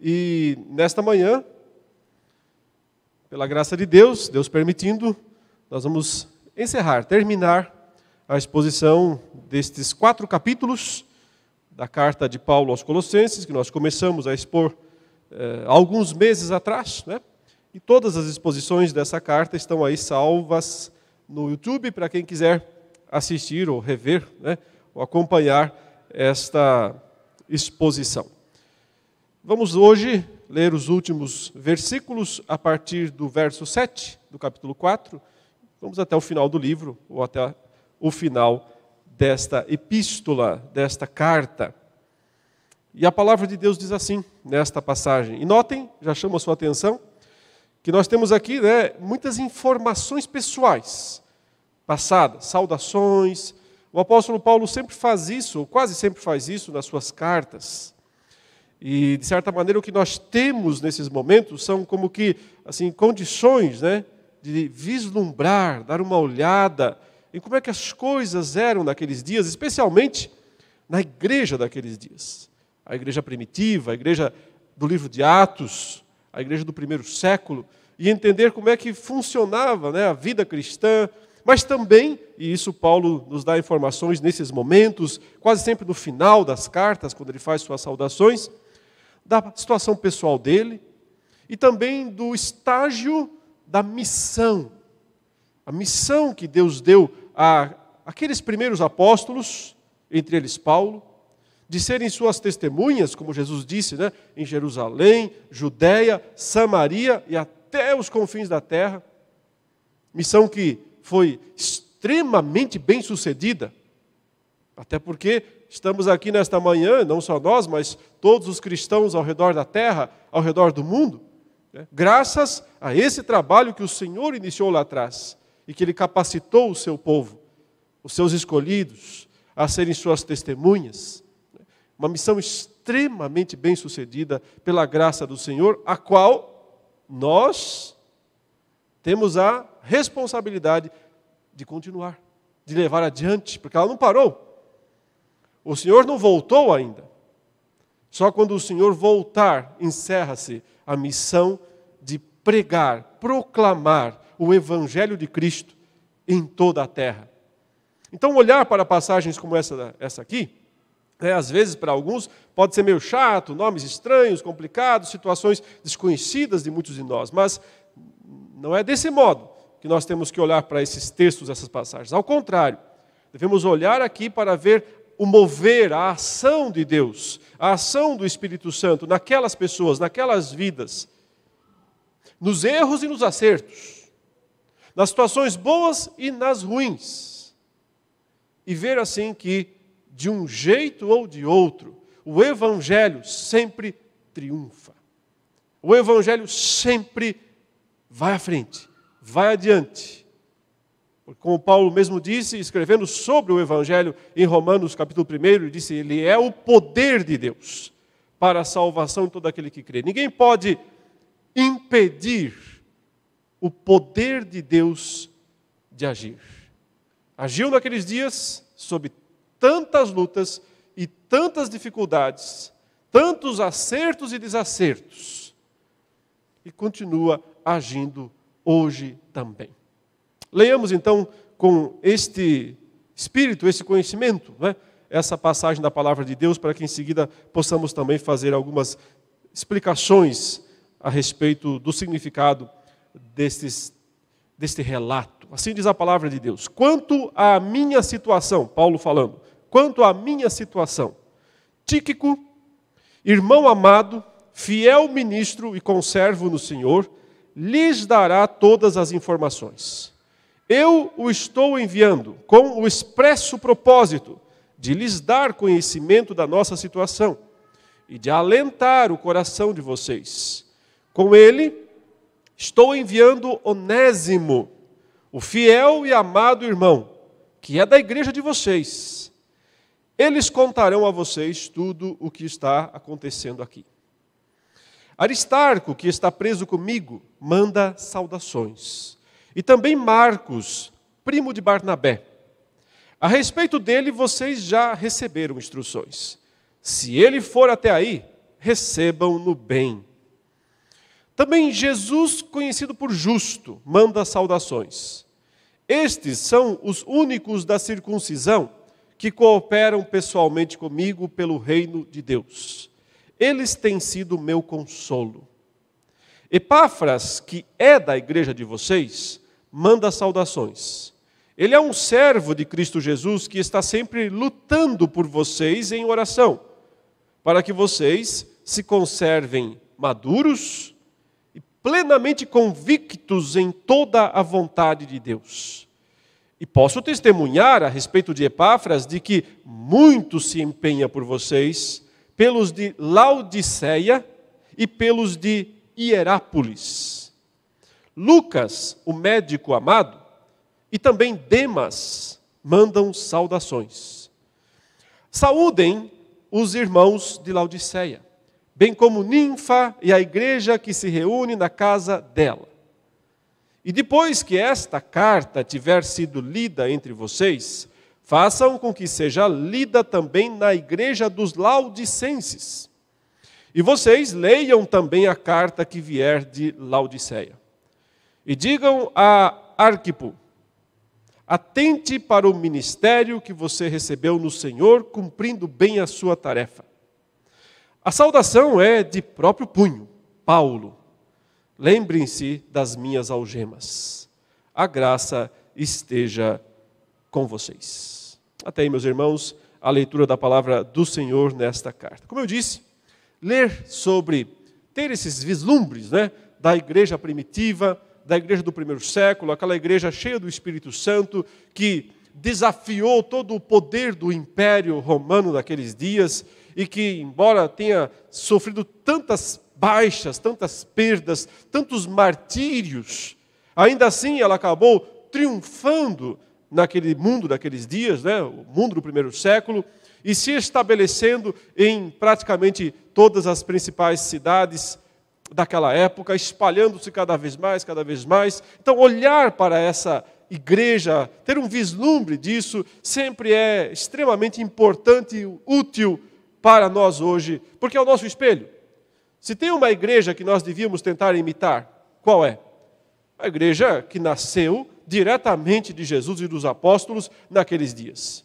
E nesta manhã, pela graça de Deus, Deus permitindo, nós vamos encerrar, terminar a exposição destes quatro capítulos da carta de Paulo aos Colossenses, que nós começamos a expor eh, alguns meses atrás, né? E todas as exposições dessa carta estão aí salvas no YouTube para quem quiser assistir ou rever, né? ou acompanhar esta exposição. Vamos hoje ler os últimos versículos a partir do verso 7 do capítulo 4. Vamos até o final do livro, ou até o final desta epístola, desta carta. E a palavra de Deus diz assim, nesta passagem. E notem, já chamo a sua atenção, que nós temos aqui né, muitas informações pessoais, passadas, saudações. O apóstolo Paulo sempre faz isso, ou quase sempre faz isso nas suas cartas. E, de certa maneira, o que nós temos nesses momentos são como que assim condições né, de vislumbrar, dar uma olhada em como é que as coisas eram naqueles dias, especialmente na igreja daqueles dias. A igreja primitiva, a igreja do livro de Atos, a igreja do primeiro século, e entender como é que funcionava né, a vida cristã, mas também, e isso Paulo nos dá informações nesses momentos, quase sempre no final das cartas, quando ele faz suas saudações, da situação pessoal dele e também do estágio da missão. A missão que Deus deu a aqueles primeiros apóstolos, entre eles Paulo, de serem suas testemunhas, como Jesus disse, né, em Jerusalém, Judéia, Samaria e até os confins da terra. Missão que foi extremamente bem sucedida, até porque estamos aqui nesta manhã, não só nós, mas todos os cristãos ao redor da terra, ao redor do mundo, né? graças a esse trabalho que o Senhor iniciou lá atrás e que Ele capacitou o seu povo, os seus escolhidos, a serem suas testemunhas. Né? Uma missão extremamente bem sucedida pela graça do Senhor, a qual nós temos a responsabilidade de continuar, de levar adiante, porque ela não parou. O Senhor não voltou ainda. Só quando o Senhor voltar, encerra-se a missão de pregar, proclamar o Evangelho de Cristo em toda a terra. Então, olhar para passagens como essa, essa aqui, é, às vezes para alguns pode ser meio chato, nomes estranhos, complicados, situações desconhecidas de muitos de nós, mas não é desse modo que nós temos que olhar para esses textos, essas passagens. Ao contrário, devemos olhar aqui para ver o mover, a ação de Deus, a ação do Espírito Santo naquelas pessoas, naquelas vidas, nos erros e nos acertos, nas situações boas e nas ruins, e ver assim que, de um jeito ou de outro, o Evangelho sempre triunfa. O Evangelho sempre vai à frente, vai adiante como Paulo mesmo disse, escrevendo sobre o Evangelho em Romanos capítulo 1, ele disse: Ele é o poder de Deus para a salvação de todo aquele que crê. Ninguém pode impedir o poder de Deus de agir. Agiu naqueles dias sob tantas lutas e tantas dificuldades, tantos acertos e desacertos, e continua agindo hoje também. Leiamos então com este espírito, esse conhecimento, né? essa passagem da palavra de Deus, para que em seguida possamos também fazer algumas explicações a respeito do significado destes, deste relato. Assim diz a palavra de Deus. Quanto à minha situação, Paulo falando, quanto à minha situação, Tíquico, irmão amado, fiel ministro e conservo no Senhor, lhes dará todas as informações. Eu o estou enviando com o expresso propósito de lhes dar conhecimento da nossa situação e de alentar o coração de vocês. Com ele, estou enviando Onésimo, o fiel e amado irmão, que é da igreja de vocês. Eles contarão a vocês tudo o que está acontecendo aqui. Aristarco, que está preso comigo, manda saudações. E também Marcos, primo de Barnabé. A respeito dele, vocês já receberam instruções. Se ele for até aí, recebam no bem. Também Jesus, conhecido por justo, manda saudações. Estes são os únicos da circuncisão que cooperam pessoalmente comigo pelo reino de Deus. Eles têm sido meu consolo. Epáfras, que é da igreja de vocês, manda saudações. Ele é um servo de Cristo Jesus que está sempre lutando por vocês em oração, para que vocês se conservem maduros e plenamente convictos em toda a vontade de Deus. E posso testemunhar a respeito de Epáfras de que muito se empenha por vocês, pelos de Laodiceia e pelos de Hierápolis. Lucas, o médico amado, e também Demas mandam saudações. Saúdem os irmãos de Laodiceia, bem como Ninfa e a igreja que se reúne na casa dela. E depois que esta carta tiver sido lida entre vocês, façam com que seja lida também na igreja dos Laodicenses. E vocês leiam também a carta que vier de Laodiceia. E digam a Arquipo: atente para o ministério que você recebeu no Senhor, cumprindo bem a sua tarefa. A saudação é de próprio punho, Paulo. Lembrem-se das minhas algemas. A graça esteja com vocês. Até aí, meus irmãos, a leitura da palavra do Senhor nesta carta. Como eu disse, ler sobre, ter esses vislumbres né, da igreja primitiva, da igreja do primeiro século, aquela igreja cheia do Espírito Santo, que desafiou todo o poder do império romano naqueles dias e que, embora tenha sofrido tantas baixas, tantas perdas, tantos martírios, ainda assim ela acabou triunfando naquele mundo daqueles dias, né, o mundo do primeiro século, e se estabelecendo em praticamente todas as principais cidades daquela época, espalhando-se cada vez mais, cada vez mais. Então, olhar para essa igreja, ter um vislumbre disso, sempre é extremamente importante e útil para nós hoje, porque é o nosso espelho. Se tem uma igreja que nós devíamos tentar imitar, qual é? A igreja que nasceu diretamente de Jesus e dos apóstolos naqueles dias.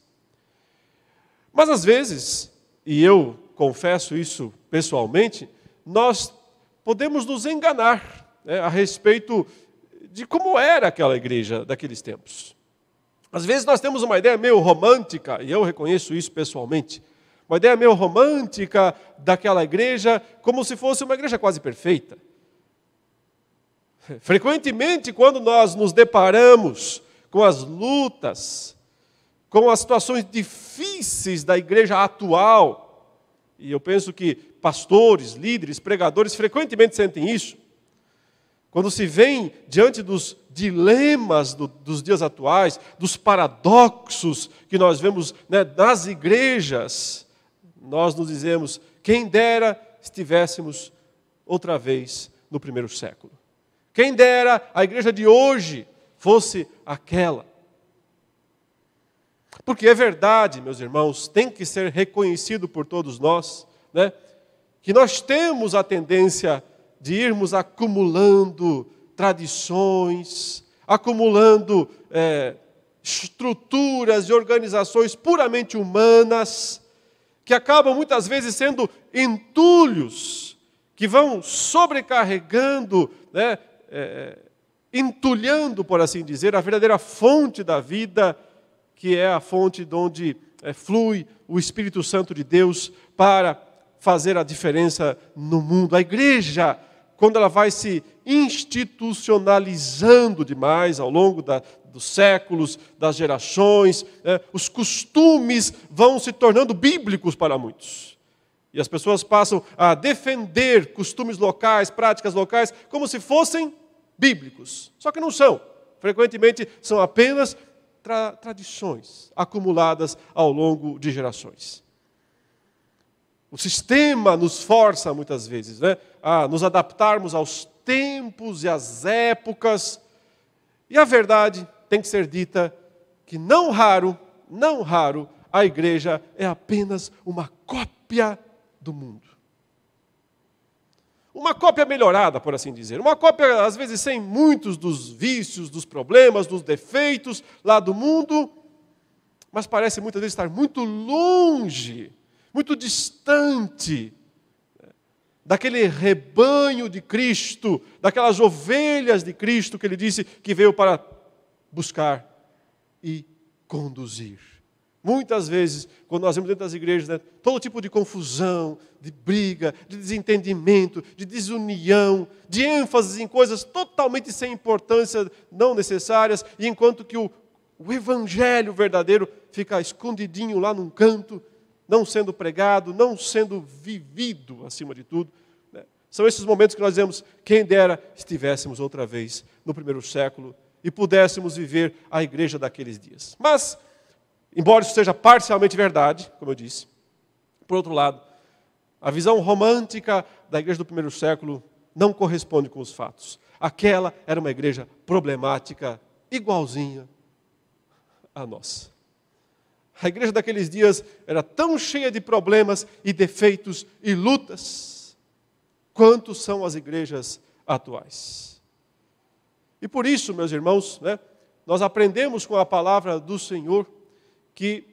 Mas às vezes, e eu confesso isso pessoalmente, nós podemos nos enganar né, a respeito de como era aquela igreja daqueles tempos. Às vezes nós temos uma ideia meio romântica, e eu reconheço isso pessoalmente, uma ideia meio romântica daquela igreja, como se fosse uma igreja quase perfeita. Frequentemente, quando nós nos deparamos com as lutas, com as situações difíceis da igreja atual. E eu penso que pastores, líderes, pregadores frequentemente sentem isso. Quando se vem diante dos dilemas do, dos dias atuais, dos paradoxos que nós vemos né, nas igrejas, nós nos dizemos: quem dera estivéssemos outra vez no primeiro século. Quem dera a igreja de hoje fosse aquela. Porque é verdade, meus irmãos, tem que ser reconhecido por todos nós, né? que nós temos a tendência de irmos acumulando tradições, acumulando é, estruturas e organizações puramente humanas, que acabam muitas vezes sendo entulhos, que vão sobrecarregando, né, é, entulhando, por assim dizer, a verdadeira fonte da vida que é a fonte de onde é, flui o Espírito Santo de Deus para fazer a diferença no mundo. A igreja, quando ela vai se institucionalizando demais ao longo da, dos séculos, das gerações, é, os costumes vão se tornando bíblicos para muitos. E as pessoas passam a defender costumes locais, práticas locais, como se fossem bíblicos. Só que não são. Frequentemente são apenas tra tradições acumuladas ao longo de gerações. O sistema nos força muitas vezes né, a nos adaptarmos aos tempos e às épocas. E a verdade tem que ser dita que não raro, não raro, a igreja é apenas uma cópia do mundo. Uma cópia melhorada, por assim dizer. Uma cópia, às vezes, sem muitos dos vícios, dos problemas, dos defeitos lá do mundo, mas parece muitas vezes estar muito longe, muito distante daquele rebanho de Cristo, daquelas ovelhas de Cristo que ele disse que veio para buscar e conduzir. Muitas vezes, quando nós vemos dentro das igrejas, né, todo tipo de confusão, de briga, de desentendimento, de desunião, de ênfase em coisas totalmente sem importância, não necessárias, e enquanto que o, o evangelho verdadeiro fica escondidinho lá num canto, não sendo pregado, não sendo vivido, acima de tudo. Né? São esses momentos que nós dizemos, quem dera estivéssemos outra vez no primeiro século e pudéssemos viver a igreja daqueles dias. Mas, embora isso seja parcialmente verdade, como eu disse, por outro lado, a visão romântica da igreja do primeiro século não corresponde com os fatos. Aquela era uma igreja problemática, igualzinha a nossa. A igreja daqueles dias era tão cheia de problemas e defeitos e lutas quanto são as igrejas atuais. E por isso, meus irmãos, né, nós aprendemos com a palavra do Senhor que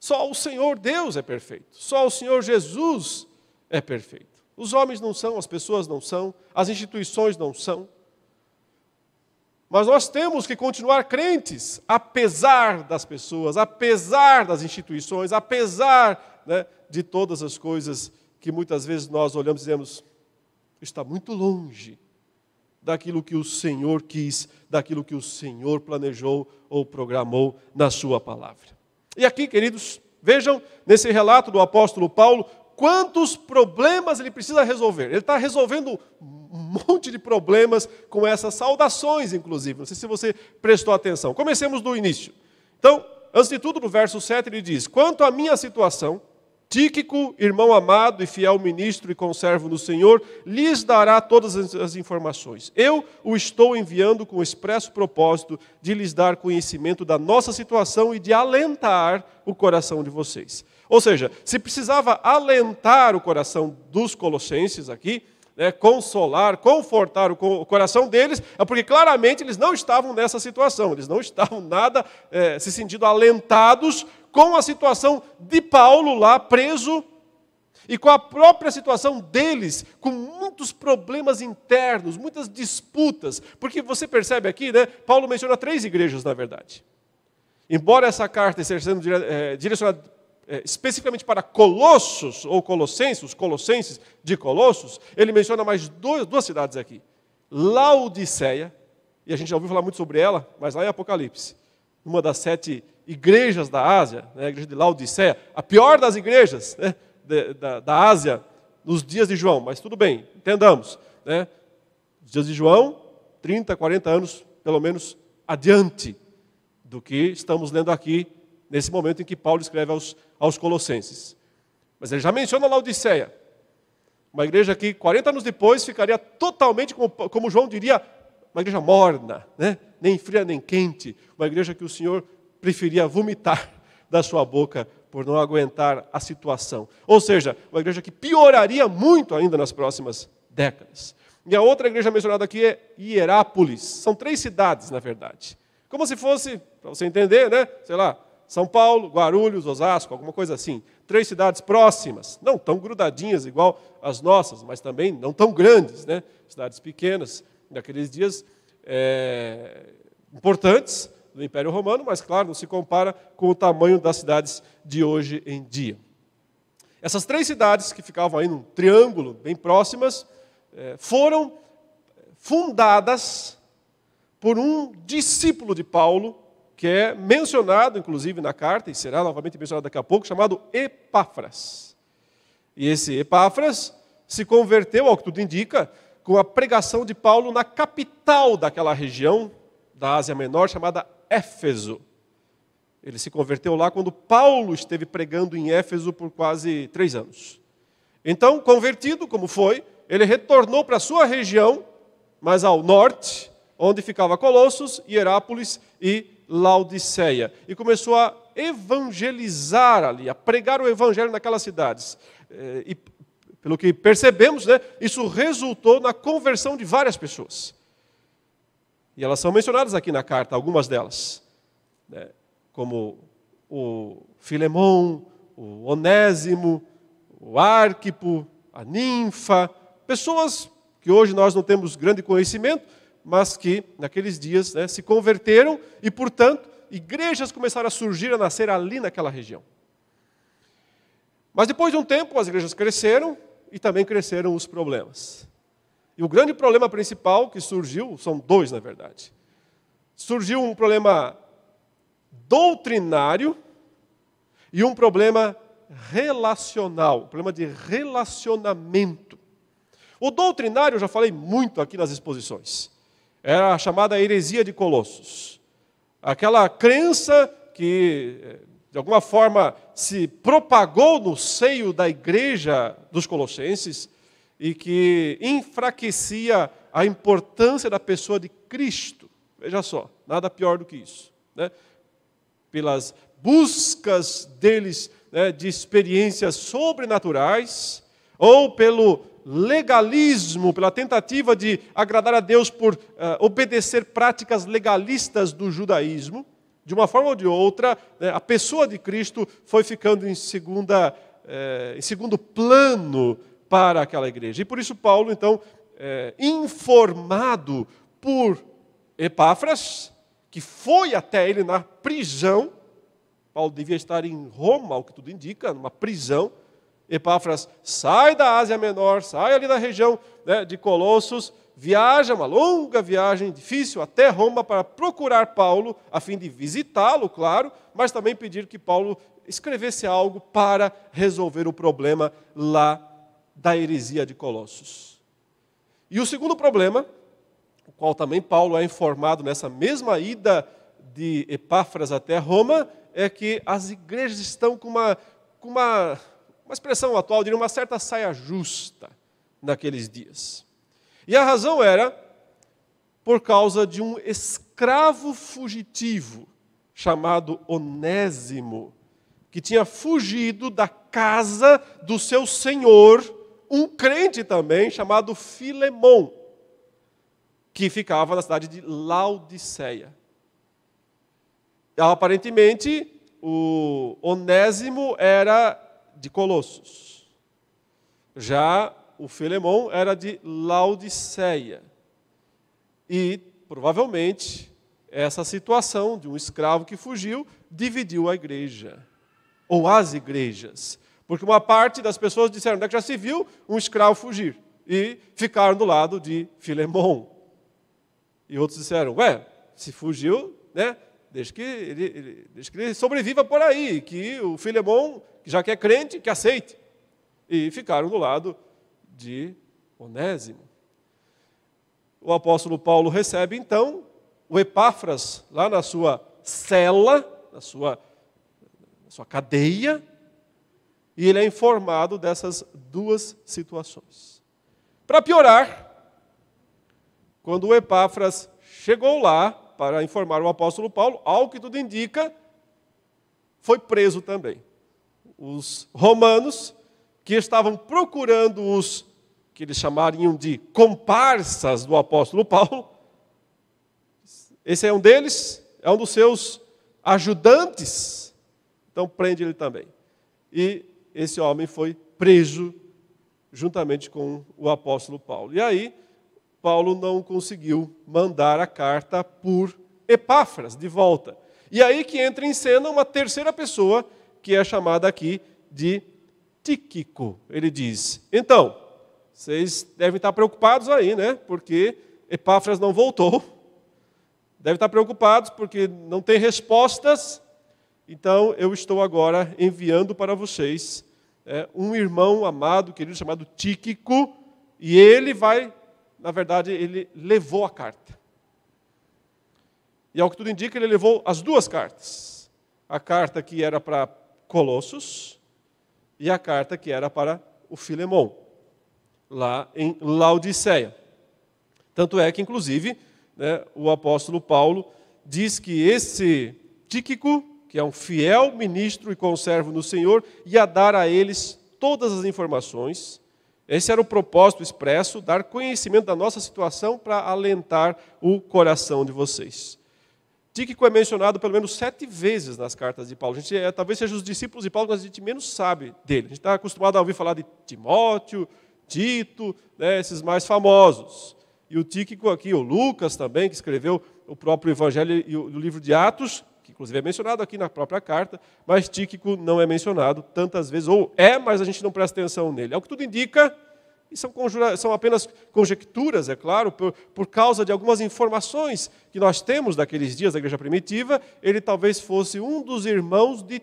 só o Senhor Deus é perfeito, só o Senhor Jesus é perfeito. Os homens não são, as pessoas não são, as instituições não são. Mas nós temos que continuar crentes, apesar das pessoas, apesar das instituições, apesar né, de todas as coisas que muitas vezes nós olhamos e dizemos, está muito longe daquilo que o Senhor quis, daquilo que o Senhor planejou ou programou na Sua palavra. E aqui, queridos, vejam nesse relato do apóstolo Paulo quantos problemas ele precisa resolver. Ele está resolvendo um monte de problemas com essas saudações, inclusive. Não sei se você prestou atenção. Comecemos do início. Então, antes de tudo, no verso 7 ele diz: Quanto à minha situação, Tíquico, irmão amado e fiel ministro e conservo no Senhor, lhes dará todas as informações. Eu o estou enviando com o expresso propósito de lhes dar conhecimento da nossa situação e de alentar o coração de vocês. Ou seja, se precisava alentar o coração dos colossenses aqui, né, consolar, confortar o coração deles, é porque claramente eles não estavam nessa situação, eles não estavam nada é, se sentindo alentados com a situação de Paulo lá preso e com a própria situação deles, com muitos problemas internos, muitas disputas, porque você percebe aqui, né, Paulo menciona três igrejas, na verdade. Embora essa carta esteja sendo é, direcionada é, especificamente para Colossos, ou Colossenses, os Colossenses de Colossos, ele menciona mais dois, duas cidades aqui. Laodiceia, e a gente já ouviu falar muito sobre ela, mas lá em Apocalipse, uma das sete igrejas da Ásia, né, a igreja de Laodiceia, a pior das igrejas né, de, da, da Ásia nos dias de João, mas tudo bem, entendamos. Né, os dias de João, 30, 40 anos, pelo menos, adiante do que estamos lendo aqui nesse momento em que Paulo escreve aos, aos Colossenses. Mas ele já menciona Laodiceia, uma igreja que 40 anos depois ficaria totalmente, como, como João diria, uma igreja morna, né? nem fria nem quente, uma igreja que o Senhor preferia vomitar da sua boca por não aguentar a situação. Ou seja, uma igreja que pioraria muito ainda nas próximas décadas. E a outra igreja mencionada aqui é Hierápolis. São três cidades, na verdade. Como se fosse, para você entender, né? Sei lá, são Paulo, Guarulhos, Osasco, alguma coisa assim. Três cidades próximas, não tão grudadinhas igual as nossas, mas também não tão grandes, né? Cidades pequenas, naqueles dias é, importantes do Império Romano, mas claro, não se compara com o tamanho das cidades de hoje em dia. Essas três cidades que ficavam aí num triângulo bem próximas, é, foram fundadas por um discípulo de Paulo, que é mencionado, inclusive, na carta, e será novamente mencionado daqui a pouco, chamado Epáfras. E esse Epáfras se converteu, ao que tudo indica, com a pregação de Paulo na capital daquela região da Ásia Menor, chamada Éfeso. Ele se converteu lá quando Paulo esteve pregando em Éfeso por quase três anos. Então, convertido como foi, ele retornou para a sua região, mas ao norte, onde ficava Colossos, Hierápolis e Laodiceia e começou a evangelizar ali, a pregar o evangelho naquelas cidades. Eh, e pelo que percebemos, né, isso resultou na conversão de várias pessoas. E elas são mencionadas aqui na carta, algumas delas, né, como o Filemão, o Onésimo, o Arquipo, a Ninfa, pessoas que hoje nós não temos grande conhecimento, mas que naqueles dias né, se converteram e, portanto, igrejas começaram a surgir, a nascer ali naquela região. Mas depois de um tempo, as igrejas cresceram e também cresceram os problemas. E o grande problema principal que surgiu, são dois na verdade. Surgiu um problema doutrinário e um problema relacional, um problema de relacionamento. O doutrinário, eu já falei muito aqui nas exposições, era a chamada heresia de Colossos. Aquela crença que, de alguma forma, se propagou no seio da igreja dos Colossenses e que enfraquecia a importância da pessoa de Cristo. Veja só, nada pior do que isso. Né? Pelas buscas deles né, de experiências sobrenaturais, ou pelo legalismo, pela tentativa de agradar a Deus por uh, obedecer práticas legalistas do judaísmo, de uma forma ou de outra, né, a pessoa de Cristo foi ficando em, segunda, eh, em segundo plano para aquela igreja. E por isso, Paulo, então, eh, informado por Epáfras, que foi até ele na prisão, Paulo devia estar em Roma, o que tudo indica, numa prisão. Epáfras sai da Ásia Menor, sai ali da região né, de Colossos, viaja, uma longa viagem difícil até Roma para procurar Paulo, a fim de visitá-lo, claro, mas também pedir que Paulo escrevesse algo para resolver o problema lá da heresia de Colossos. E o segundo problema, o qual também Paulo é informado nessa mesma ida de Epáfras até Roma, é que as igrejas estão com uma, com uma, uma expressão atual, diria uma certa saia justa naqueles dias. E a razão era por causa de um escravo fugitivo chamado Onésimo, que tinha fugido da casa do seu senhor, um crente também chamado Filemon, que ficava na cidade de Laodiceia. Aparentemente, o Onésimo era de Colossos. Já o Filemão era de Laodiceia. E, provavelmente, essa situação de um escravo que fugiu dividiu a igreja, ou as igrejas. Porque uma parte das pessoas disseram, onde é que já se viu um escravo fugir? E ficaram do lado de Filemão. E outros disseram, ué, se fugiu, né, que ele, ele, que ele sobreviva por aí, que o Filemão, já que é crente, que aceite. E ficaram do lado de Onésimo. O apóstolo Paulo recebe, então, o Epáfras lá na sua cela, na sua, na sua cadeia, e ele é informado dessas duas situações. Para piorar, quando o Epáfras chegou lá, para informar o apóstolo Paulo, ao que tudo indica, foi preso também. Os romanos, que estavam procurando os que eles chamariam de comparsas do apóstolo Paulo, esse é um deles, é um dos seus ajudantes, então prende ele também. E esse homem foi preso juntamente com o apóstolo Paulo. E aí, Paulo não conseguiu mandar a carta por Epáfras de volta. E aí que entra em cena uma terceira pessoa, que é chamada aqui de Tíquico. Ele diz: Então, vocês devem estar preocupados aí, né? Porque Epáfras não voltou. Devem estar preocupados porque não tem respostas. Então, eu estou agora enviando para vocês é, um irmão amado, querido, chamado Tíquico, e ele vai na verdade, ele levou a carta. E ao que tudo indica, ele levou as duas cartas. A carta que era para Colossos e a carta que era para o Filemão, lá em Laodiceia. Tanto é que, inclusive, né, o apóstolo Paulo diz que esse Tíquico, que é um fiel ministro e conservo no Senhor, ia dar a eles todas as informações Esse era o propósito expresso, dar conhecimento da nossa situação para alentar o coração de vocês. Tíquico é mencionado pelo menos sete vezes nas cartas de Paulo. A gente, é, talvez seja os discípulos de Paulo que a gente menos sabe dele. A gente está acostumado a ouvir falar de Timóteo, Tito, né, esses mais famosos. E o Tíquico aqui, o Lucas também, que escreveu o próprio Evangelho e o livro de Atos, que inclusive é mencionado aqui na própria carta, mas Tíquico não é mencionado tantas vezes, ou é, mas a gente não presta atenção nele. É o que tudo indica, e são, são apenas conjecturas, é claro, por, por causa de algumas informações que nós temos daqueles dias da igreja primitiva, ele talvez fosse um dos irmãos de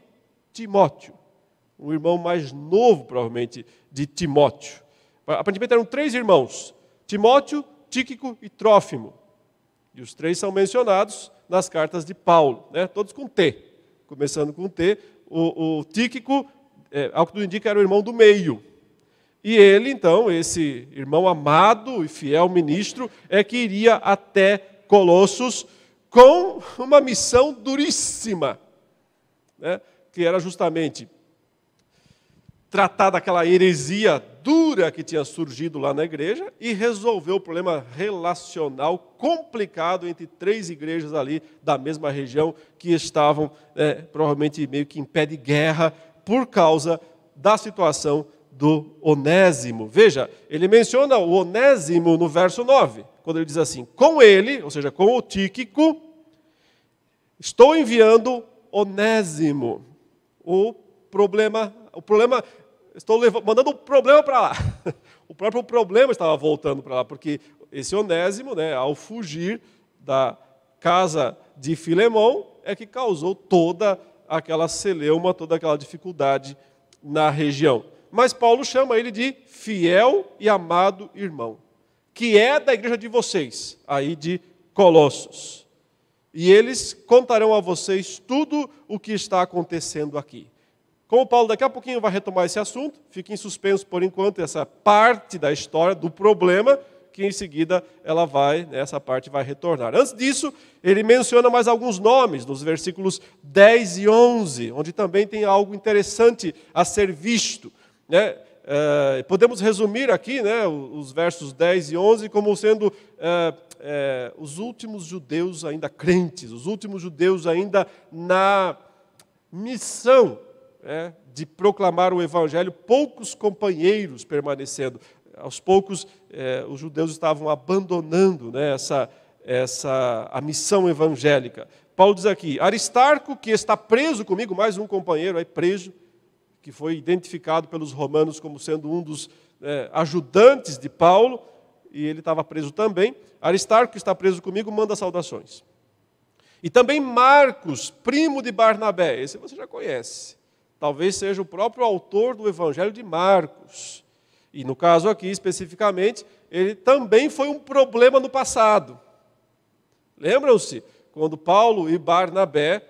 Timóteo, o irmão mais novo, provavelmente, de Timóteo. Aparentemente eram três irmãos: Timóteo, Tíquico e Trófimo. E os três são mencionados nas cartas de Paulo, né? todos com T. Começando com T, o, o Tíquico, é, ao que tudo indica, era o irmão do meio. E ele, então, esse irmão amado e fiel ministro, é que iria até Colossos com uma missão duríssima, né? que era justamente tratar daquela heresia dura que tinha surgido lá na igreja e resolver o problema relacional complicado entre três igrejas ali da mesma região que estavam é, provavelmente meio que em pé de guerra por causa da situação do Onésimo. Veja, ele menciona o Onésimo no verso 9, quando ele diz assim: Com ele, ou seja, com o Tíquico, estou enviando Onésimo. O problema, o problema, estou levando, mandando o problema para lá. O próprio problema estava voltando para lá, porque esse Onésimo, né, ao fugir da casa de Filemão, é que causou toda aquela celeuma, toda aquela dificuldade na região mas Paulo chama ele de fiel e amado irmão, que é da igreja de vocês, aí de Colossos. E eles contarão a vocês tudo o que está acontecendo aqui. Como Paulo daqui a pouquinho vai retomar esse assunto, fica em suspenso por enquanto essa parte da história do problema, que em seguida ela vai, né, essa parte vai retornar. Antes disso, ele menciona mais alguns nomes, nos versículos 10 e 11, onde também tem algo interessante a ser visto. Né? É, podemos resumir aqui né, os versos 10 e 11 como sendo é, é, os últimos judeus ainda crentes, os últimos judeus ainda na missão né, de proclamar o evangelho, poucos companheiros permanecendo. Aos poucos, os judeus estavam abandonando né, essa, essa, a missão evangélica. Paulo diz aqui: Aristarco, que está preso comigo, mais um companheiro aí preso, que foi identificado pelos romanos como sendo um dos é, ajudantes de Paulo, e ele estava preso também. Aristarco, que está preso comigo, manda saudações. E também Marcos, primo de Barnabé, esse você já conhece. Talvez seja o próprio autor do Evangelho de Marcos. E no caso aqui, especificamente, ele também foi um problema no passado. Lembram-se? Quando Paulo e Barnabé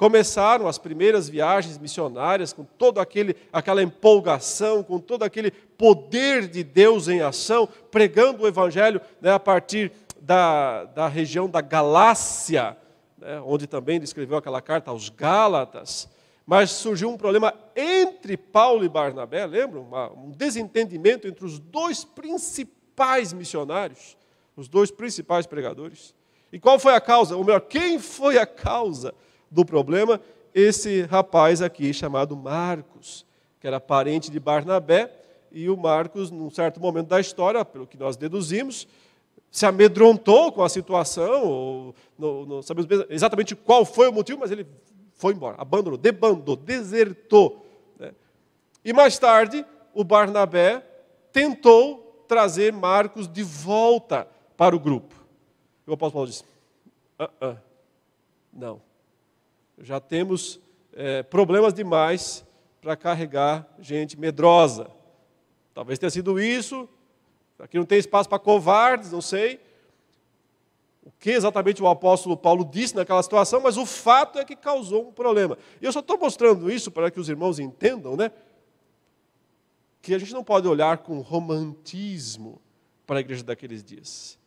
Começaram as primeiras viagens missionárias com toda aquela empolgação, com todo aquele poder de Deus em ação, pregando o Evangelho né, a partir da, da região da Galácia, né, onde também ele escreveu aquela carta aos Gálatas. Mas surgiu um problema entre Paulo e Barnabé, lembram? um desentendimento entre os dois principais missionários, os dois principais pregadores. E qual foi a causa? Ou melhor, quem foi a causa? Do problema, esse rapaz aqui chamado Marcos, que era parente de Barnabé, e o Marcos, num certo momento da história, pelo que nós deduzimos, se amedrontou com a situação, ou, não, sabemos exatamente qual foi o motivo, mas ele foi embora, abandonou, debandou, desertou. Né? E mais tarde, o Barnabé tentou trazer Marcos de volta para o grupo. E o apóstolo Paulo disse: uh -uh, não já temos é, problemas demais para carregar gente medrosa. Talvez tenha sido isso. Aqui não tem espaço para covardes, não sei. O que exatamente o apóstolo Paulo disse naquela situação, mas o fato é que causou um problema. E eu só estou mostrando isso para que os irmãos entendam, né? Que a gente não pode olhar com romantismo para a igreja daqueles dias.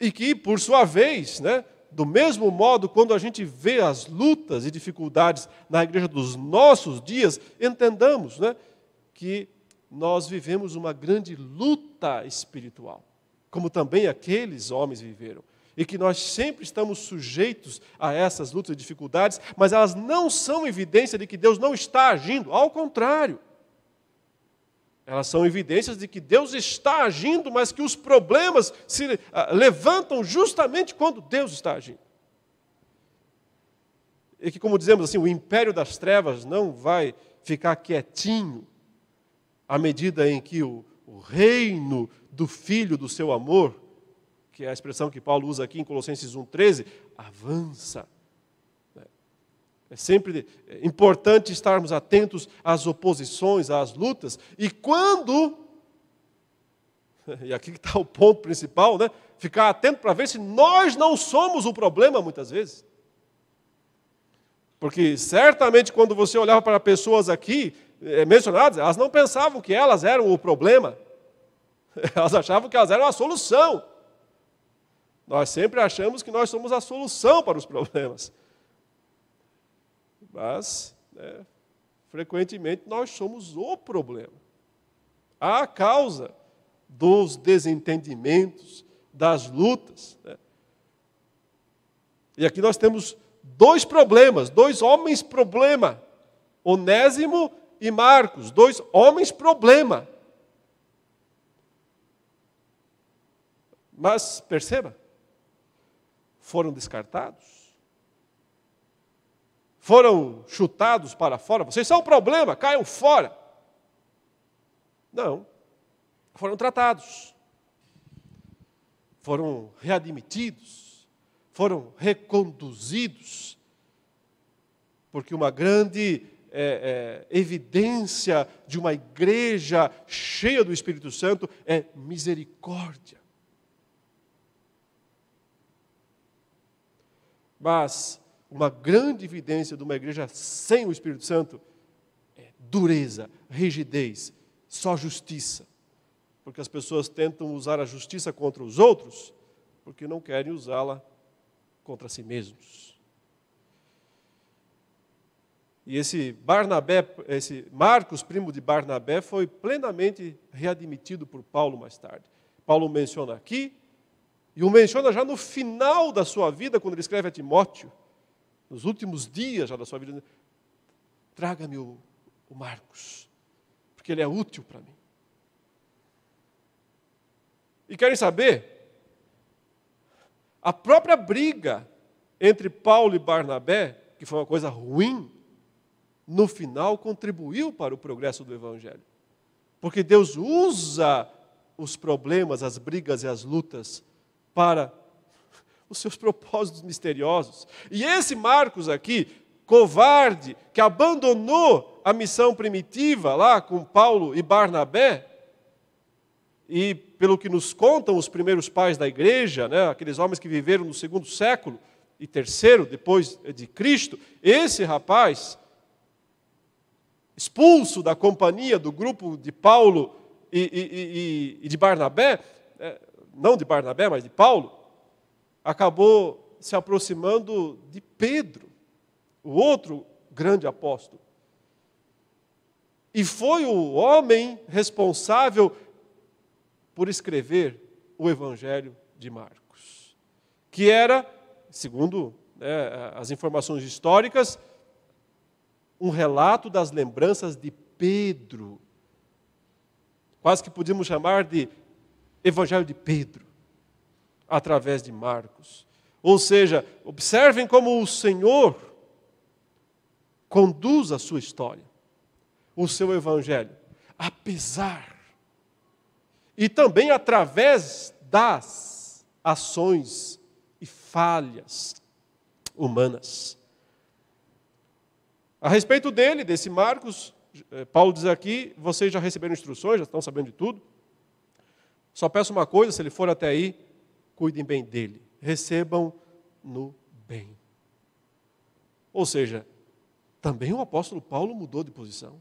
E que, por sua vez, né, do mesmo modo, quando a gente vê as lutas e dificuldades na igreja dos nossos dias, entendamos né, que nós vivemos uma grande luta espiritual, como também aqueles homens viveram. E que nós sempre estamos sujeitos a essas lutas e dificuldades, mas elas não são evidência de que Deus não está agindo, ao contrário. Elas são evidências de que Deus está agindo, mas que os problemas se ah, levantam justamente quando Deus está agindo. E que, como dizemos assim, o império das trevas não vai ficar quietinho à medida em que o, o reino do Filho do seu amor, que é a expressão que Paulo usa aqui em Colossenses 1,13, avança é sempre importante estarmos atentos às oposições, às lutas, e quando, e aqui está o ponto principal, né? ficar atento para ver se nós não somos o problema muitas vezes. Porque certamente quando você olhava para pessoas aqui é, mencionadas, elas não pensavam que elas eram o problema, elas achavam que elas eram a solução. Nós sempre achamos que nós somos a solução para os problemas. Mas, né, frequentemente, nós somos o problema. A causa dos desentendimentos, das lutas. Né? E aqui nós temos dois problemas, dois homens problema. Onésimo e Marcos, dois homens problema. Mas perceba, foram descartados foram chutados para fora, vocês são o problema, caiam fora. Não, foram tratados, foram readmitidos, foram reconduzidos, porque uma grande é, é, evidência de uma igreja cheia do Espírito Santo é misericórdia. Mas uma grande evidência de uma igreja sem o Espírito Santo é dureza, rigidez, só justiça. Porque as pessoas tentam usar a justiça contra os outros, porque não querem usá-la contra si mesmos. E esse Barnabé, esse Marcos, primo de Barnabé, foi plenamente readmitido por Paulo mais tarde. Paulo menciona aqui, e o menciona já no final da sua vida, quando ele escreve a Timóteo, nos últimos dias já da sua vida, traga-me o, o Marcos, porque ele é útil para mim. E querem saber? A própria briga entre Paulo e Barnabé, que foi uma coisa ruim, no final contribuiu para o progresso do Evangelho. Porque Deus usa os problemas, as brigas e as lutas para os seus propósitos misteriosos. E esse Marcos aqui, covarde, que abandonou a missão primitiva lá com Paulo e Barnabé, e pelo que nos contam os primeiros pais da igreja, né, aqueles homens que viveram no segundo século e terceiro depois de Cristo, esse rapaz, expulso da companhia do grupo de Paulo e, e, e, e de Barnabé, é, não de Barnabé, mas de Paulo, acabou se aproximando de Pedro, o outro grande apóstolo. E foi o homem responsável por escrever o Evangelho de Marcos, que era, segundo né, as informações históricas, um relato das lembranças de Pedro. Quase que podíamos chamar de Evangelho de Pedro através de Marcos. Ou seja, observem como o Senhor conduz a sua história, o seu evangelho, apesar e também através das ações e falhas humanas. A respeito dele, desse Marcos, eh, Paulo diz aqui: vocês já receberam instruções, já estão sabendo de tudo. Só peço uma coisa: se ele for até aí, cuidem bem dele, recebam no bem. Ou seja, também o apóstolo Paulo mudou de posição.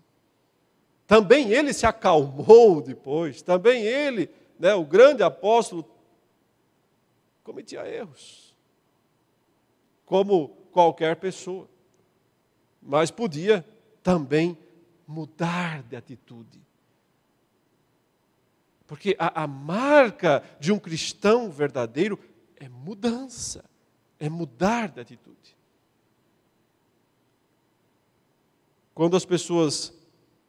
Também ele se acalmou depois. Também ele, né, o grande apóstolo, cometia erros. Como qualquer pessoa. Mas podia também mudar de atitude. Porque a, a marca de um cristão verdadeiro é mudança, é mudar de atitude. Quando as pessoas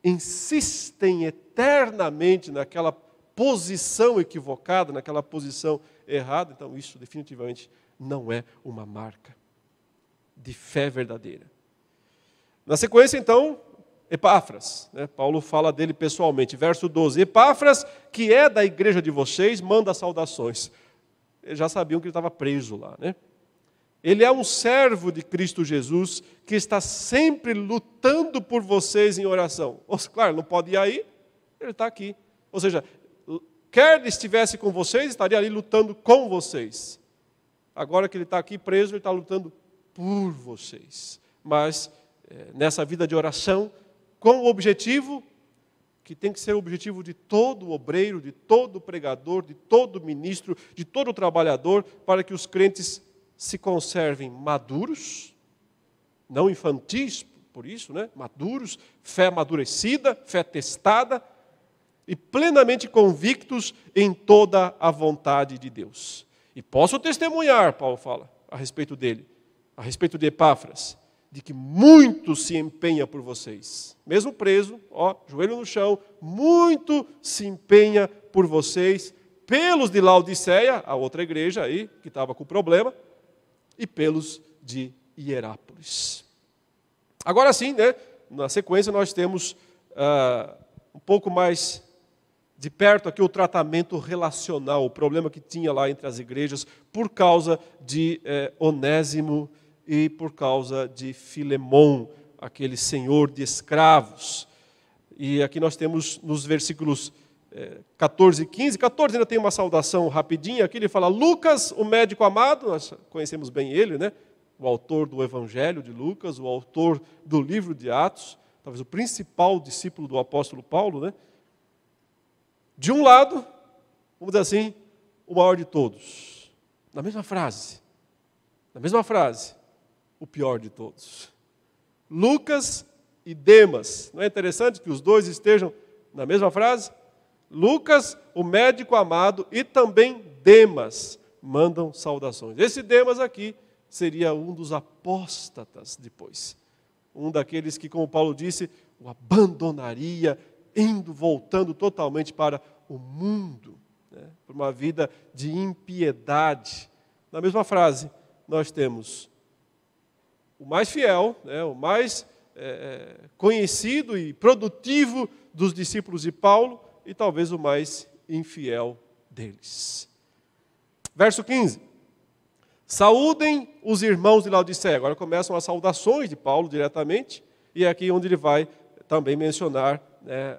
insistem eternamente naquela posição equivocada, naquela posição errada, então isso definitivamente não é uma marca de fé verdadeira. Na sequência, então, Epáfras, né? Paulo fala dele pessoalmente, verso 12: Epáfras, que é da igreja de vocês, manda saudações. Eles já sabiam que ele estava preso lá, né? Ele é um servo de Cristo Jesus que está sempre lutando por vocês em oração. Claro, não pode ir aí, ele está aqui. Ou seja, quer estivesse com vocês, estaria ali lutando com vocês. Agora que ele está aqui preso, ele está lutando por vocês. Mas é, nessa vida de oração, com o objetivo que tem que ser o objetivo de todo obreiro, de todo pregador, de todo ministro, de todo trabalhador, para que os crentes se conservem maduros, não infantis, por isso, né? maduros, fé amadurecida, fé testada, e plenamente convictos em toda a vontade de Deus. E posso testemunhar, Paulo fala, a respeito dele, a respeito de Epáfras, de que muito se empenha por vocês. Mesmo preso, ó, joelho no chão, muito se empenha por vocês, pelos de Laodiceia, a outra igreja aí, que estava com problema, e pelos de Hierápolis. Agora sim, né, na sequência nós temos uh, um pouco mais de perto aqui o tratamento relacional, o problema que tinha lá entre as igrejas por causa de eh, Onésimo e por causa de Filemon, aquele senhor de escravos. E aqui nós temos nos versículos 14 e 15. 14 ainda tem uma saudação rapidinha. Aqui ele fala: Lucas, o médico amado, nós conhecemos bem ele, né? O autor do Evangelho de Lucas, o autor do livro de Atos, talvez o principal discípulo do apóstolo Paulo, né? De um lado, vamos dizer assim, o maior de todos. Na mesma frase. Na mesma frase o pior de todos. Lucas e Demas. Não é interessante que os dois estejam na mesma frase? Lucas, o médico amado, e também Demas mandam saudações. Esse Demas aqui seria um dos apóstatas depois. Um daqueles que, como Paulo disse, o abandonaria, indo, voltando totalmente para o mundo, né? para uma vida de impiedade. Na mesma frase, nós temos o mais fiel, né, o mais é, é, conhecido e produtivo dos discípulos de Paulo e talvez o mais infiel deles. Verso 15. Saúdem os irmãos de Laodiceia. Agora começam as saudações de Paulo diretamente, e é aqui onde ele vai também mencionar né,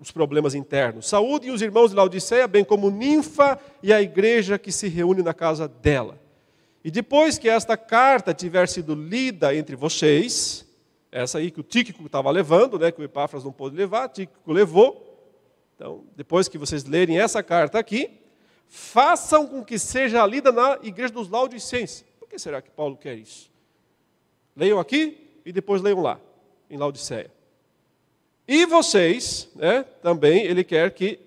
os problemas internos. Saúdem os irmãos de Laodiceia, bem como Ninfa e a igreja que se reúne na casa dela. E depois que esta carta tiver sido lida entre vocês, essa aí que o Tíquico estava levando, né, que o Epáfras não pôde levar, Tíquico levou. Então, depois que vocês lerem essa carta aqui, façam com que seja lida na igreja dos Laodicenses. Por que será que Paulo quer isso? Leiam aqui e depois leiam lá, em Laodiceia. E vocês, né, também, ele quer que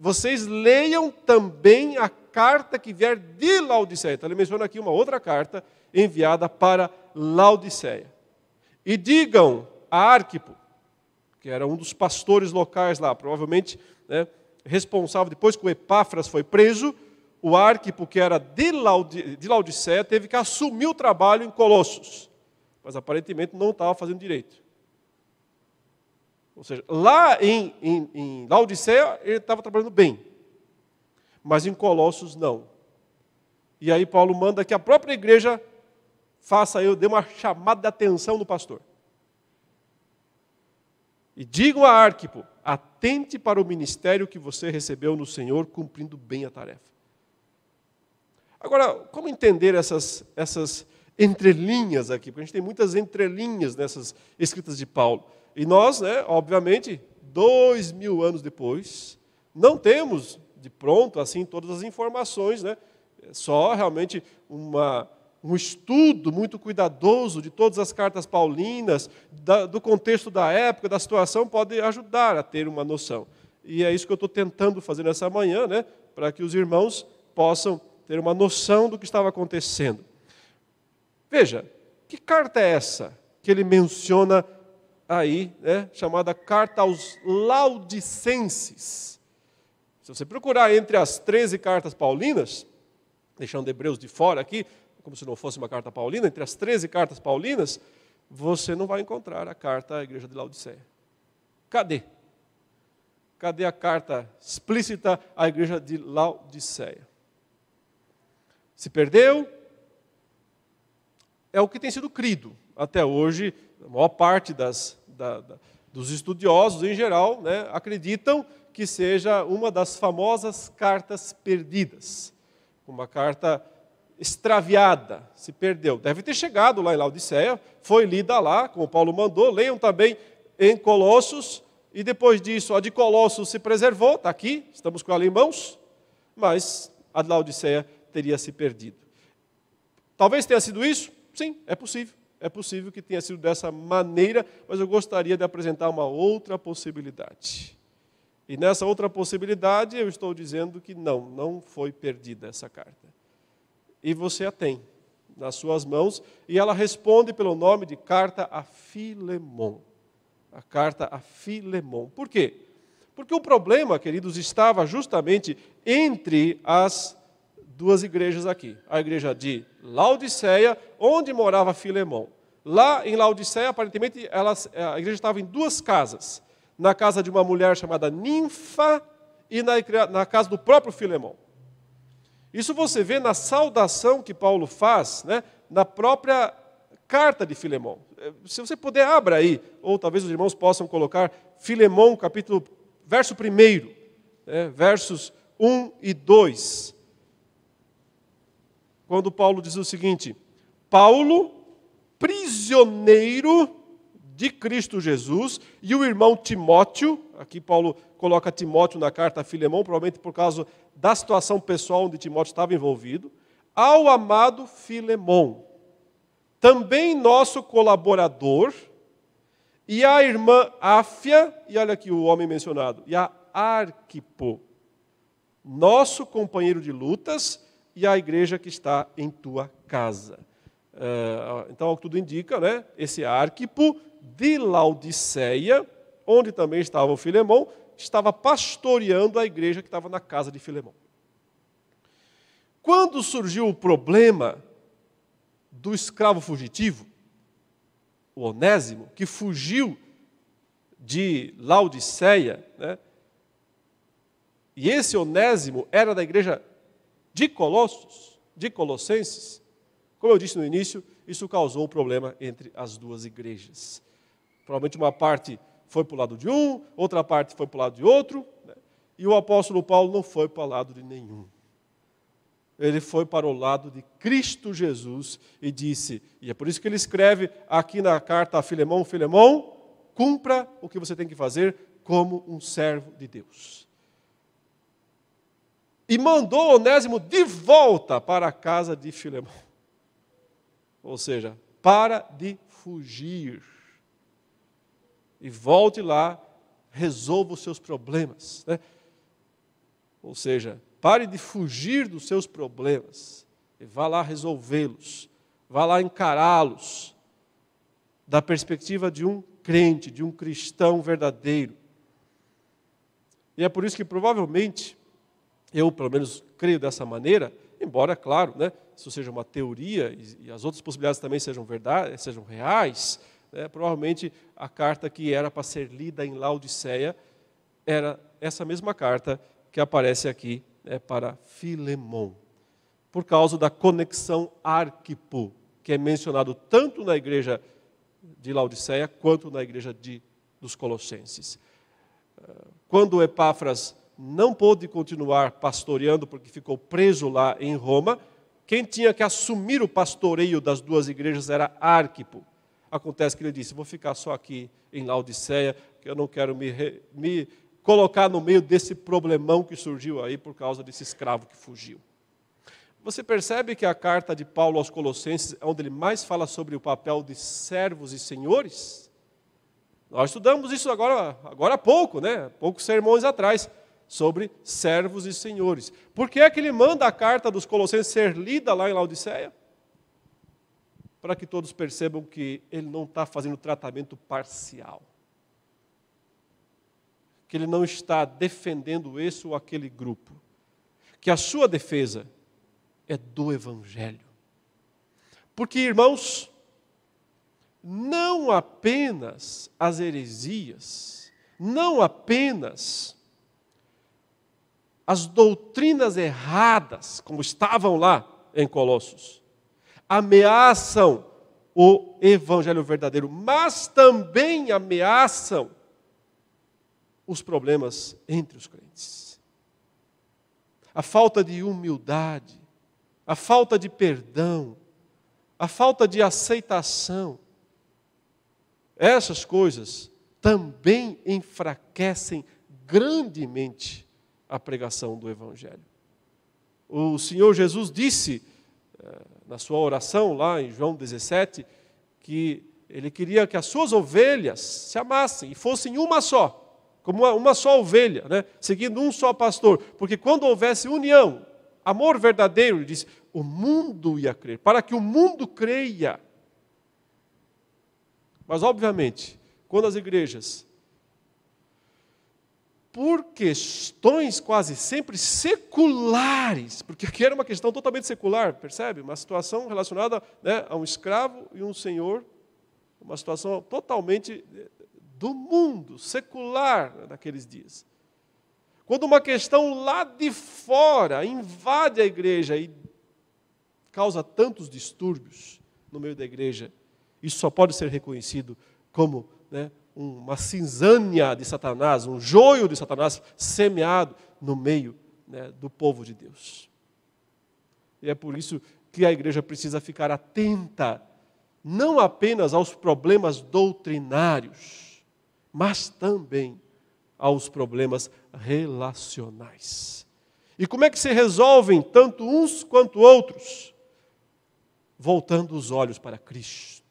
vocês leiam também a carta que vier de Laodiceia. Então, ele menciona aqui uma outra carta enviada para Laodiceia. E digam a Arquipo, que era um dos pastores locais lá, provavelmente né, responsável, depois que o Epáfras foi preso, o Arquipo, que era de, Laodiceia, teve que assumir o trabalho em Colossos. Mas aparentemente não estava fazendo direito. Ou seja, lá em, em, em Laodiceia ele estava trabalhando bem mas em Colossos não. E aí Paulo manda que a própria igreja faça eu, dê uma chamada de atenção no pastor. E digam a Arquipo, atente para o ministério que você recebeu no Senhor, cumprindo bem a tarefa. Agora, como entender essas, essas entrelinhas aqui? Porque a gente tem muitas entrelinhas nessas escritas de Paulo. E nós, né, obviamente, dois mil anos depois, não temos de pronto assim todas as informações, né? É só realmente uma, um estudo muito cuidadoso de todas as cartas paulinas, da, do contexto da época, da situação, pode ajudar a ter uma noção. e é isso que eu estou tentando fazer nessa manhã, né, para que os irmãos possam ter uma noção do que estava acontecendo. Veja, que carta é essa que ele menciona aí, né, chamada carta aos Laudicenses? Se você procurar entre as 13 cartas paulinas, deixando Hebreus de fora aqui, como se não fosse uma carta paulina, entre as 13 cartas paulinas, você não vai encontrar a carta à igreja de Laodiceia. Cadê? Cadê a carta explícita à igreja de Laodiceia? Se perdeu? É o que tem sido crido até hoje. A maior parte das, da, da, dos estudiosos, em geral, né, acreditam que seja uma das famosas cartas perdidas. Uma carta extraviada, se perdeu. Deve ter chegado lá em Laodiceia, foi lida lá, como Paulo mandou. Leiam também em Colossos, e depois disso a de Colossos se preservou, está aqui, estamos com ela em mãos, mas a de Laodiceia teria se perdido. Talvez tenha sido isso? Sim, é possível. É possível que tenha sido dessa maneira, mas eu gostaria de apresentar uma outra possibilidade. E nessa outra possibilidade eu estou dizendo que não, não foi perdida essa carta e você a tem nas suas mãos, e ela responde pelo nome de carta a Filemon. A carta a Filemon. Por quê? Porque o problema, queridos, estava justamente entre as duas igrejas aqui. A igreja de Laodiceia, onde morava Filemon. Lá em Laodiceia, aparentemente, elas, a igreja estava em duas casas. Na casa de uma mulher chamada Ninfa e na, na casa do próprio Filemon. Isso você vê na saudação que Paulo faz, né, na própria carta de Filemão. Eh, se você puder, abra aí, ou talvez os irmãos possam colocar Filemão, capítulo, verso 1, né, versos 1 e 2. Quando Paulo diz o seguinte: Paulo, prisioneiro de Cristo Jesus, e o irmão Timóteo, aqui Paulo coloca Timóteo na carta a Filemão, provavelmente por causa da situação pessoal onde Timóteo estava envolvido, ao amado Filemão, também nosso colaborador, e a irmã Áfia, e olha aqui o homem mencionado, e a Arquipo, nosso companheiro de lutas, e a igreja que está em tua casa. Uh, então, o que tudo indica, né? Esse Arquipo de Laodiceia, onde também estava o Filemão, estava pastoreando a igreja que estava na casa de Filemão. Quando surgiu o problema do escravo fugitivo, o Onésimo, que fugiu de Laodiceia, né? e esse Onésimo era da igreja de Colossos, de Colossenses, como eu disse no início, isso causou um problema entre as duas igrejas. Provavelmente uma parte foi para o lado de um, outra parte foi para o lado de outro, né? e o apóstolo Paulo não foi para o lado de nenhum. Ele foi para o lado de Cristo Jesus e disse, e é por isso que ele escreve aqui na carta a Filemão: Filemão, cumpra o que você tem que fazer como um servo de Deus. E mandou Onésimo de volta para a casa de Filemão. Ou seja, para de fugir e volte lá, resolva os seus problemas. Né? Ou seja, pare de fugir dos seus problemas e vá lá resolvê-los, vá lá encará-los da perspectiva de um crente, de um cristão verdadeiro. E é por isso que provavelmente, eu pelo menos creio dessa maneira, embora, claro, né, isso seja uma teoria e, e as outras possibilidades também sejam verdade, sejam reais, né, provavelmente a carta que era para ser lida em Laodiceia era essa mesma carta que aparece aqui né, para Filemon, por causa da conexão arquipo, que é mencionado tanto na igreja de Laodiceia quanto na igreja de, dos Colossenses. Quando Epáfras não pôde continuar pastoreando porque ficou preso lá em Roma, quem tinha que assumir o pastoreio das duas igrejas era Arquipo. Acontece que ele disse: Vou ficar só aqui em Laodiceia, que eu não quero me, me colocar no meio desse problemão que surgiu aí por causa desse escravo que fugiu. Você percebe que a carta de Paulo aos Colossenses é onde ele mais fala sobre o papel de servos e senhores? Nós estudamos isso agora, agora há pouco, né? Poucos sermões atrás, sobre servos e senhores. Por que é que ele manda a carta dos Colossenses ser lida lá em Laodiceia? Para que todos percebam que ele não está fazendo tratamento parcial. Que ele não está defendendo esse ou aquele grupo. Que a sua defesa é do Evangelho. Porque, irmãos, não apenas as heresias, não apenas as doutrinas erradas, como estavam lá em Colossos, ameaçam o evangelho verdadeiro, mas também ameaçam os problemas entre os crentes. A falta de humildade, a falta de perdão, a falta de aceitação, essas coisas também enfraquecem grandemente a pregação do Evangelho. O Senhor Jesus disse na sua oração, lá em João 17, que ele queria que as suas ovelhas se amassem e fossem uma só, como uma, uma só ovelha, né? seguindo um só pastor, porque quando houvesse união, amor verdadeiro, ele disse, o mundo ia crer, para que o mundo creia. Mas, obviamente, quando as igrejas, por questões quase sempre seculares, porque aqui era uma questão totalmente secular, percebe? Uma situação relacionada né, a um escravo e um senhor, uma situação totalmente eh, do mundo, secular né, dias. Quando uma questão lá de fora invade a igreja e causa tantos distúrbios no meio da igreja, isso só pode ser reconhecido como né, uma cinzânia de Satanás, um joio de Satanás semeado no meio né, do povo de Deus. E é por isso que a igreja precisa ficar atenta, não apenas aos problemas doutrinários, mas também aos problemas relacionais. E como é que se resolvem tanto uns quanto outros? Voltando os olhos para Cristo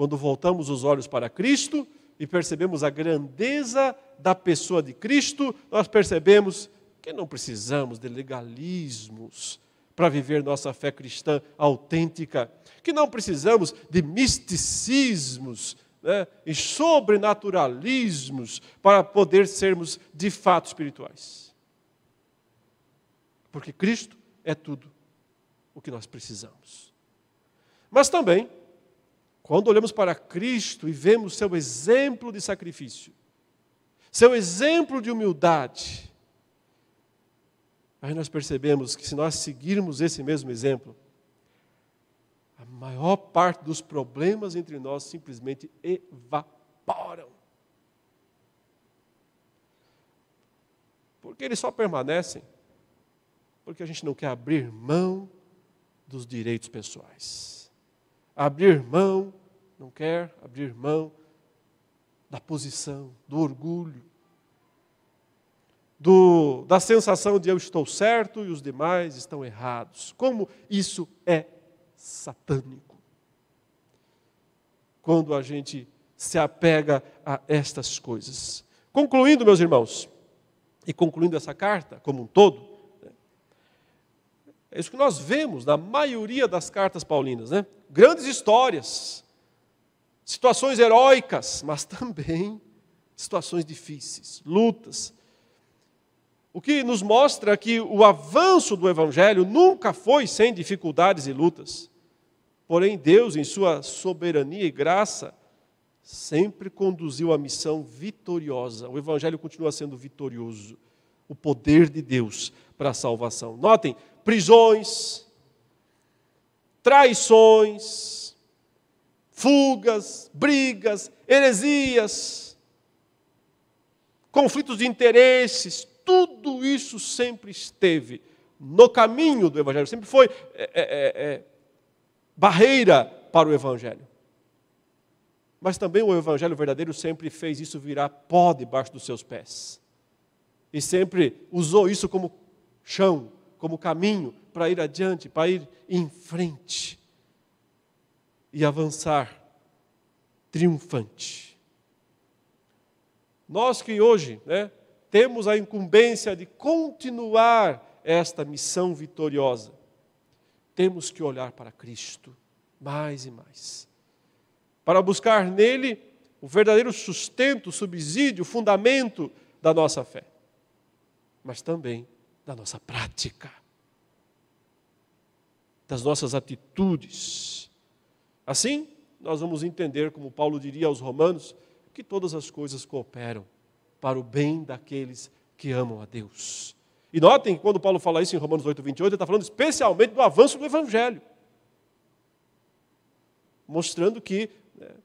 quando voltamos os olhos para Cristo e percebemos a grandeza da pessoa de Cristo, nós percebemos que não precisamos de legalismos para viver nossa fé cristã autêntica, que não precisamos de misticismos né, e sobrenaturalismos para poder sermos de fato espirituais. Porque Cristo é tudo o que nós precisamos. Mas também quando olhamos para Cristo e vemos seu exemplo de sacrifício, seu exemplo de humildade, aí nós percebemos que se nós seguirmos esse mesmo exemplo, a maior parte dos problemas entre nós simplesmente evaporam. Porque eles só permanecem porque a gente não quer abrir mão dos direitos pessoais, abrir mão não quer abrir mão da posição, do orgulho, do, da sensação de eu estou certo e os demais estão errados. Como isso é satânico. Quando a gente se apega a estas coisas. Concluindo, meus irmãos, e concluindo essa carta como um todo, né, é isso que nós vemos na maioria das cartas paulinas, né? Grandes histórias, situações heróicas, mas também situações difíceis, lutas. O que nos mostra que o avanço do Evangelho nunca foi sem dificuldades e lutas. Porém, Deus, em sua soberania e graça, sempre conduziu a missão vitoriosa. O Evangelho continua sendo vitorioso. O poder de Deus para a salvação. Notem: prisões, traições, fugas, brigas, heresias, conflitos de interesses, tudo isso sempre esteve no caminho do Evangelho, sempre foi é, é, é, é, barreira para o Evangelho. Mas também o Evangelho verdadeiro sempre fez isso virar pó debaixo dos seus pés. E sempre usou isso como chão, como caminho para ir adiante, para ir em frente e avançar triunfante. Nós que hoje né, temos a incumbência de continuar esta missão vitoriosa, temos que olhar para Cristo mais e mais, para buscar nele o verdadeiro sustento, subsídio, fundamento da nossa fé, mas também da nossa prática, das nossas atitudes. Assim, nós vamos entender, como Paulo diria aos Romanos, que todas as coisas cooperam para o bem daqueles que amam a Deus. E notem, quando Paulo fala isso em Romanos 8, 28, ele está falando especialmente do avanço do Evangelho. Mostrando que né,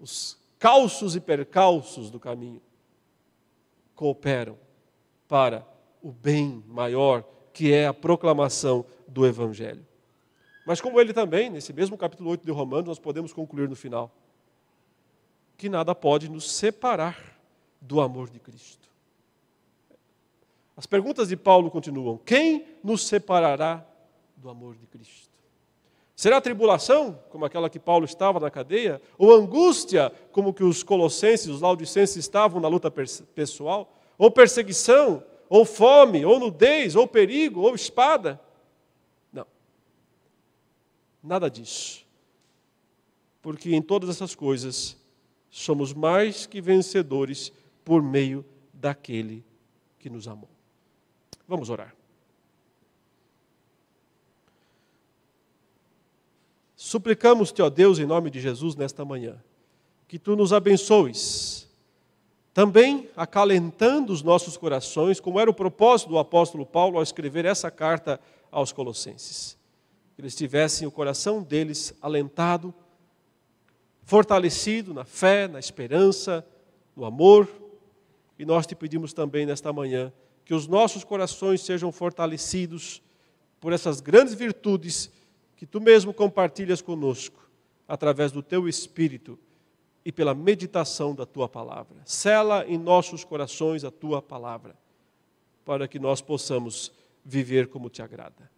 os calços e percalços do caminho cooperam para o bem maior, que é a proclamação do Evangelho. Mas como ele também, nesse mesmo capítulo 8 de Romanos, nós podemos concluir no final, que nada pode nos separar do amor de Cristo. As perguntas de Paulo continuam: quem nos separará do amor de Cristo? Será tribulação, como aquela que Paulo estava na cadeia? Ou angústia, como que os colossenses, os laudicenses estavam na luta pessoal? Ou perseguição? Ou fome? Ou nudez? Ou perigo? Ou espada? Nada disso. Porque em todas essas coisas somos mais que vencedores por meio daquele que nos amou. Vamos orar. Suplicamos-te, ó Deus, em nome de Jesus, nesta manhã, que tu nos abençoes, também acalentando os nossos corações, como era o propósito do apóstolo Paulo ao escrever essa carta aos Colossenses que eles tivessem o coração deles alentado, fortalecido na fé, na esperança, no amor. E nós te pedimos também nesta manhã que os nossos corações sejam fortalecidos por essas grandes virtudes que tu mesmo compartilhas conosco, através do teu Espírito e pela meditação da tua palavra. Sela em nossos corações a tua palavra, para que nós possamos viver como te agrada.